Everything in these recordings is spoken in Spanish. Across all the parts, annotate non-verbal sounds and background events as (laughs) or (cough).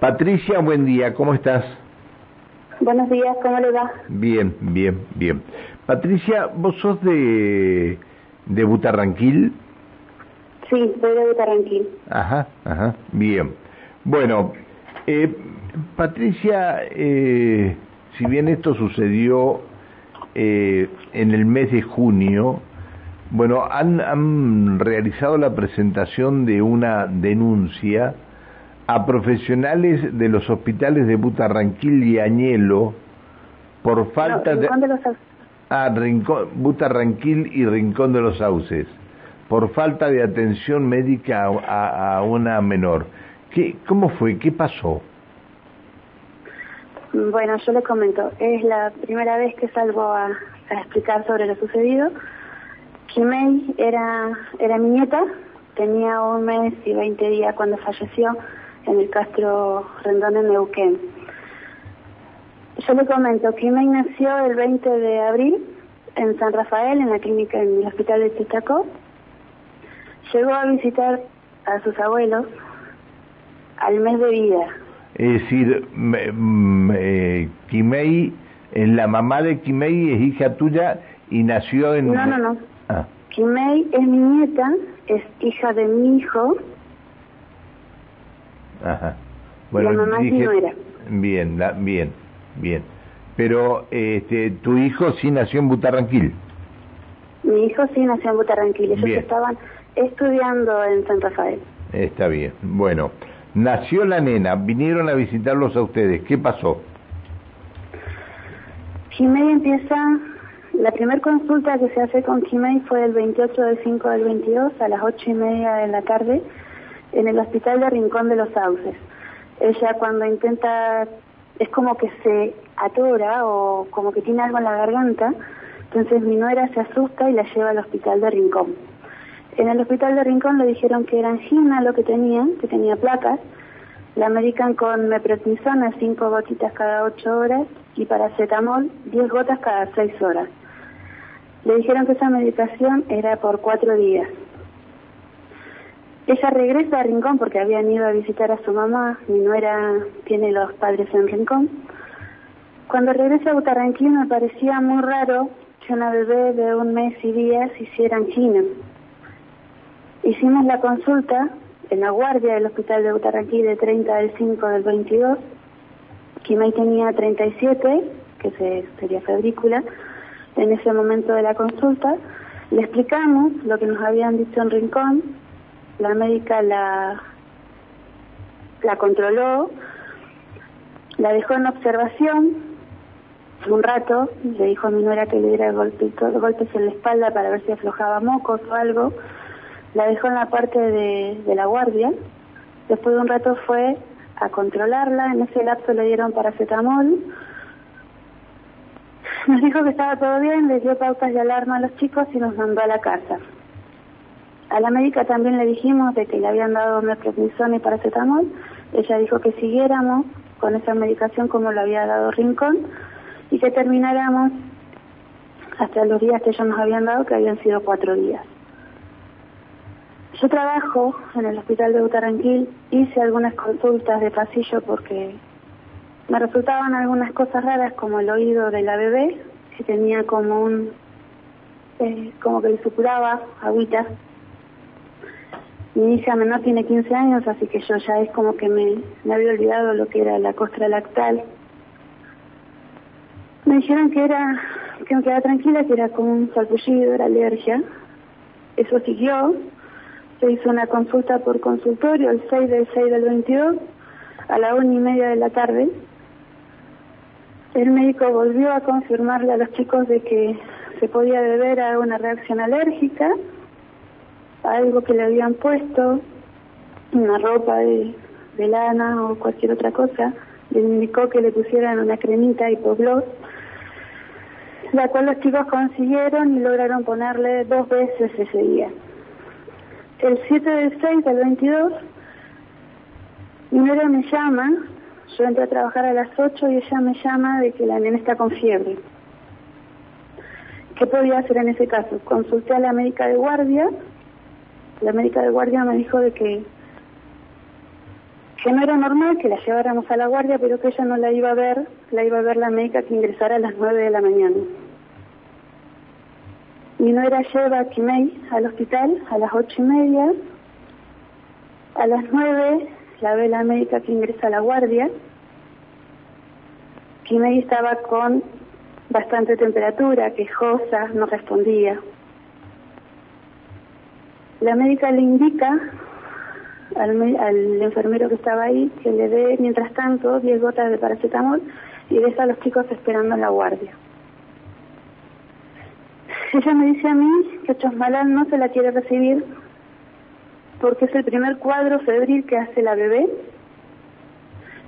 Patricia, buen día, ¿cómo estás? Buenos días, ¿cómo le va? Bien, bien, bien. Patricia, ¿vos sos de, de Butarranquil? Sí, soy de Butarranquil. Ajá, ajá, bien. Bueno, eh, Patricia, eh, si bien esto sucedió eh, en el mes de junio, bueno, han, han realizado la presentación de una denuncia a profesionales de los hospitales de Butarranquil y Añelo por falta no, Rincón de... los Ah, Rincón, Butarranquil y Rincón de los Sauces, por falta de atención médica a, a una menor. ¿Qué, ¿Cómo fue? ¿Qué pasó? Bueno, yo le comento, es la primera vez que salgo a, a explicar sobre lo sucedido. Jimei era, era mi nieta, tenía un mes y 20 días cuando falleció en el Castro Rendón en Neuquén. Yo le comento que nació el 20 de abril en San Rafael, en la clínica, en el hospital de Chichacó. Llegó a visitar a sus abuelos al mes de vida. Es decir, me, Kimei, la mamá de Kimei es hija tuya y nació en... No, no, no. Ah. Kimei es mi nieta, es hija de mi hijo, Ajá. Bueno, la mamá dije, no era. Bien, la, bien, bien. Pero este, tu hijo sí nació en Butarranquil. Mi hijo sí nació en Butarranquil. Ellos bien. estaban estudiando en San Rafael. Está bien. Bueno, nació la nena, vinieron a visitarlos a ustedes. ¿Qué pasó? Jimei empieza, la primera consulta que se hace con Jimei fue el 28 del 5 del 22 a las 8 y media de la tarde en el hospital de Rincón de los Sauces. Ella cuando intenta, es como que se atora o como que tiene algo en la garganta, entonces mi nuera se asusta y la lleva al hospital de Rincón. En el hospital de Rincón le dijeron que era angina lo que tenía, que tenía placas, la medican con meprednisona, cinco gotitas cada ocho horas, y paracetamol, 10 gotas cada seis horas. Le dijeron que esa medicación era por cuatro días. Ella regresa a Rincón porque habían ido a visitar a su mamá, mi nuera tiene los padres en Rincón. Cuando regresa a Butarranquil me parecía muy raro que una bebé de un mes y días hiciera angina. Hicimos la consulta en la guardia del hospital de Butarranquil de 30 del 5 del 22. Kimei tenía 37, que se, sería febrícula, en ese momento de la consulta. Le explicamos lo que nos habían dicho en Rincón, la médica la, la controló, la dejó en observación un rato, le dijo a mi nuera que le diera golpitos, golpes en la espalda para ver si aflojaba mocos o algo, la dejó en la parte de, de la guardia, después de un rato fue a controlarla, en ese lapso le dieron paracetamol, (laughs) nos dijo que estaba todo bien, le dio pautas de alarma a los chicos y nos mandó a la casa. A la médica también le dijimos de que le habían dado meprednisona y paracetamol. Ella dijo que siguiéramos con esa medicación como lo había dado Rincón y que termináramos hasta los días que ellos nos habían dado, que habían sido cuatro días. Yo trabajo en el hospital de Butaranquil, hice algunas consultas de pasillo porque me resultaban algunas cosas raras como el oído de la bebé, que tenía como un, eh, como que le supuraba agüita mi hija menor tiene 15 años, así que yo ya es como que me, había olvidado lo que era la costra lactal. Me dijeron que era, que me quedaba tranquila, que era como un salpullido, era alergia. Eso siguió. Se hizo una consulta por consultorio el 6 del 6 del 22 a la una y media de la tarde. El médico volvió a confirmarle a los chicos de que se podía deber a una reacción alérgica algo que le habían puesto, una ropa de, lana o cualquier otra cosa, le indicó que le pusieran una cremita hipogloss, la cual los chicos consiguieron y lograron ponerle dos veces ese día. El 7 del 6 del 22, mi nuera me llama, yo entré a trabajar a las 8 y ella me llama de que la nena está con fiebre. ¿Qué podía hacer en ese caso? Consulté a la médica de guardia, la médica de guardia me dijo de que, que no era normal que la lleváramos a la guardia, pero que ella no la iba a ver, la iba a ver la médica que ingresara a las nueve de la mañana. Mi nuera lleva a Kimei al hospital a las ocho y media. A las nueve la ve la médica que ingresa a la guardia. Kimei estaba con bastante temperatura, quejosa, no respondía. La médica le indica al, enfermero que estaba ahí que le dé, mientras tanto, 10 gotas de paracetamol y deja a los chicos esperando en la guardia. Ella me dice a mí que Chosmalal no se la quiere recibir porque es el primer cuadro febril que hace la bebé.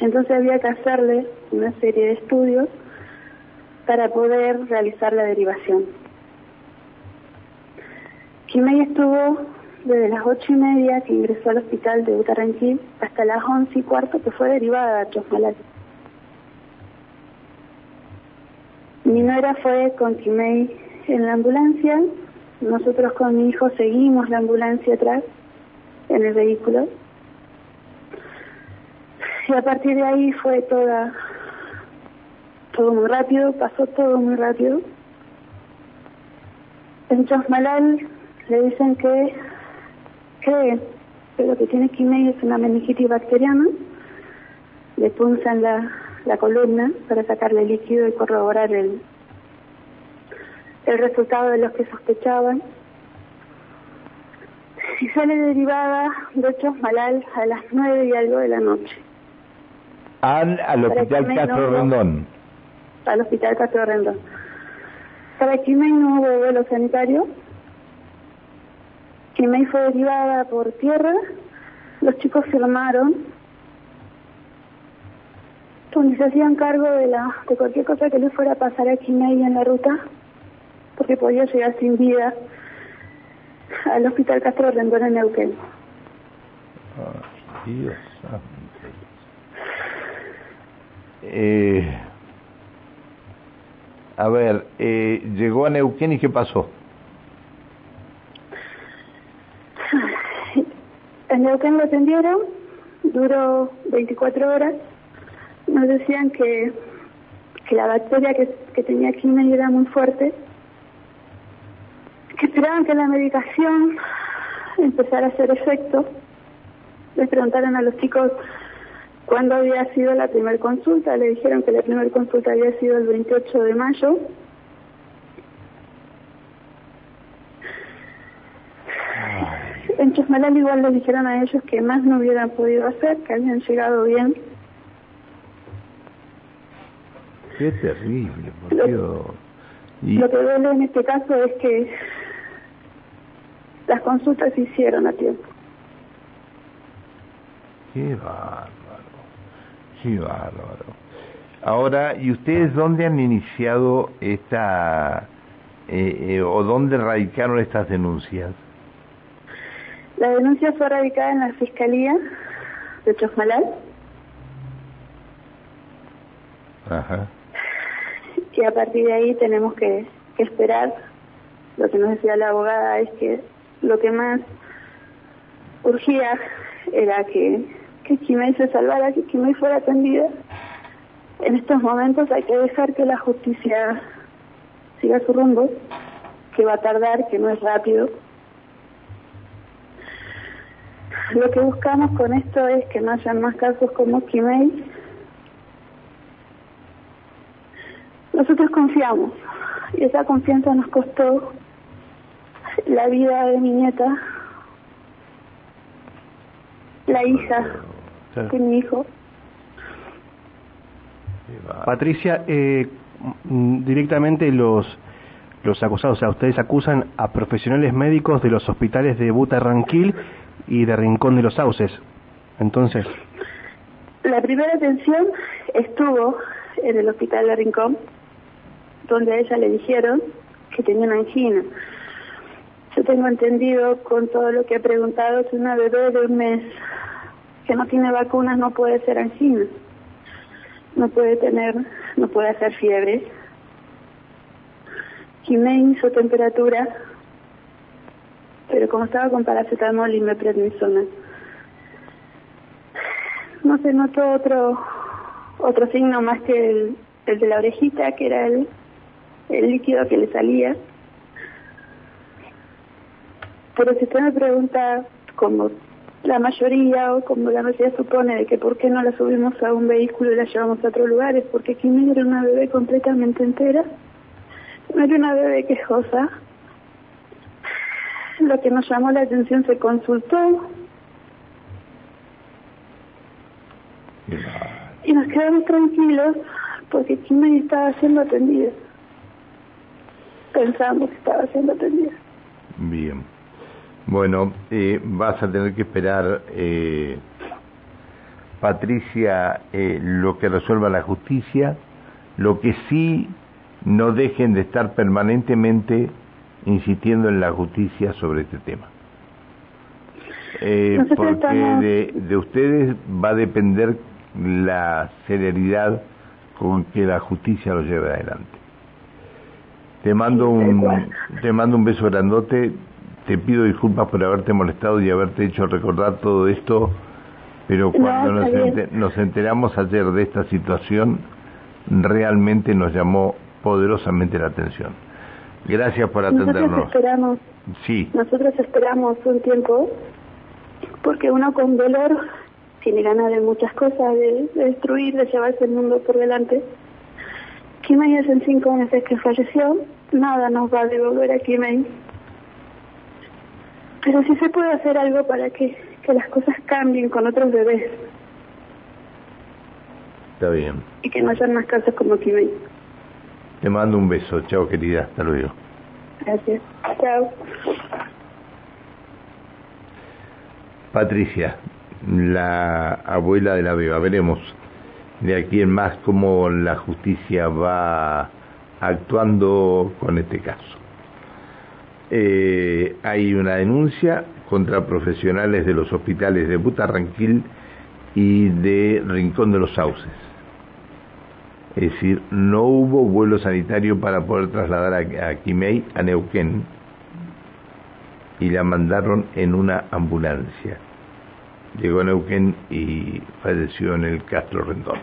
Entonces había que hacerle una serie de estudios para poder realizar la derivación. Kimei estuvo desde las ocho y media que ingresó al hospital de Utaranquil hasta las once y cuarto que fue derivada a Chosmalal. Mi nuera fue con Kimei en la ambulancia, nosotros con mi hijo seguimos la ambulancia atrás en el vehículo y a partir de ahí fue toda todo muy rápido, pasó todo muy rápido. En Chosmalal le dicen que cree que lo que tiene Kimei es una meningitis bacteriana, le punzan la, la columna para sacarle líquido y corroborar el, el resultado de los que sospechaban. Y sale derivada de Chosmalal a las nueve y algo de la noche. Al, al hospital Castro Rendón. Al hospital Castro Rendón. Para Kimei no hubo vuelo sanitario, Kimei fue derivada por tierra, los chicos firmaron donde se hacían cargo de la de cualquier cosa que le fuera a pasar a Kimei en la ruta, porque podía llegar sin vida al hospital Castro Rendón en Neuquén. Dios eh, a ver, eh, llegó a Neuquén y qué pasó? En Neuquén lo atendieron, duró 24 horas. Nos decían que, que la bacteria que, que tenía Kimei era muy fuerte, que esperaban que la medicación empezara a hacer efecto. Les preguntaron a los chicos cuándo había sido la primera consulta. Le dijeron que la primera consulta había sido el 28 de mayo Chosmalal igual les dijeron a ellos que más no hubieran podido hacer, que habían llegado bien. Qué terrible, por Dios. Lo que duele en este caso es que las consultas se hicieron a tiempo. Qué bárbaro, qué bárbaro. Ahora, ¿y ustedes dónde han iniciado esta, eh, eh, o dónde radicaron estas denuncias? La denuncia fue radicada en la Fiscalía de Chosmalal. Ajá. Y a partir de ahí tenemos que, esperar. Lo que nos decía la abogada es que lo que más urgía era que, que se salvara, que Kimei fuera atendida. En estos momentos hay que dejar que la justicia siga su rumbo, que va a tardar, que no es rápido, lo que buscamos con esto es que no hayan más casos como Kimei. Nosotros confiamos y esa confianza nos costó la vida de mi nieta, la hija de mi hijo. Patricia, eh, directamente los los acusados, o sea, ustedes acusan a profesionales médicos de los hospitales de Buta Ranquil y de Rincón de los Sauces. Entonces. La primera atención estuvo en el hospital de Rincón, donde a ella le dijeron que tenía una angina. Yo tengo entendido con todo lo que he preguntado que una bebé de un mes que no tiene vacunas no puede ser angina. No puede tener, no puede hacer fiebre. Jiménez su temperatura pero como estaba con paracetamol y me prednisona. no se notó otro otro signo más que el, el de la orejita, que era el, el líquido que le salía. Pero si usted me pregunta, como la mayoría o como la mayoría supone, de que por qué no la subimos a un vehículo y la llevamos a otro lugar, es porque Kimi era una bebé completamente entera, no era una bebé quejosa. (laughs) Lo que nos llamó la atención se consultó, y nos quedamos tranquilos porque Kimberly estaba siendo atendida. Pensamos que estaba siendo atendida. Bien. Bueno, eh, vas a tener que esperar, eh, Patricia, eh, lo que resuelva la justicia. Lo que sí, no dejen de estar permanentemente insistiendo en la justicia sobre este tema. Eh, porque de, de ustedes va a depender la celeridad con que la justicia lo lleve adelante. Te mando un te mando un beso grandote, te pido disculpas por haberte molestado y haberte hecho recordar todo esto, pero cuando nos, nos enteramos ayer de esta situación, realmente nos llamó poderosamente la atención. Gracias por atendernos. Nosotros esperamos, sí. Nosotros esperamos un tiempo, porque uno con dolor tiene ganas de muchas cosas, de, destruir, de llevarse el mundo por delante. Kimei hace cinco meses que falleció, nada nos va a devolver a Kimei. Pero sí se puede hacer algo para que, que las cosas cambien con otros bebés. Está bien. Y que no hayan más casos como Kimei. Te mando un beso. Chao, querida. Hasta luego. Gracias. Chao. Patricia, la abuela de la beba. Veremos de aquí en más cómo la justicia va actuando con este caso. Eh, hay una denuncia contra profesionales de los hospitales de Butarranquil y de Rincón de los Sauces. Es decir, no hubo vuelo sanitario para poder trasladar a, a Quimei a Neuquén y la mandaron en una ambulancia llegó a Neuquén y falleció en el Castro Rendón.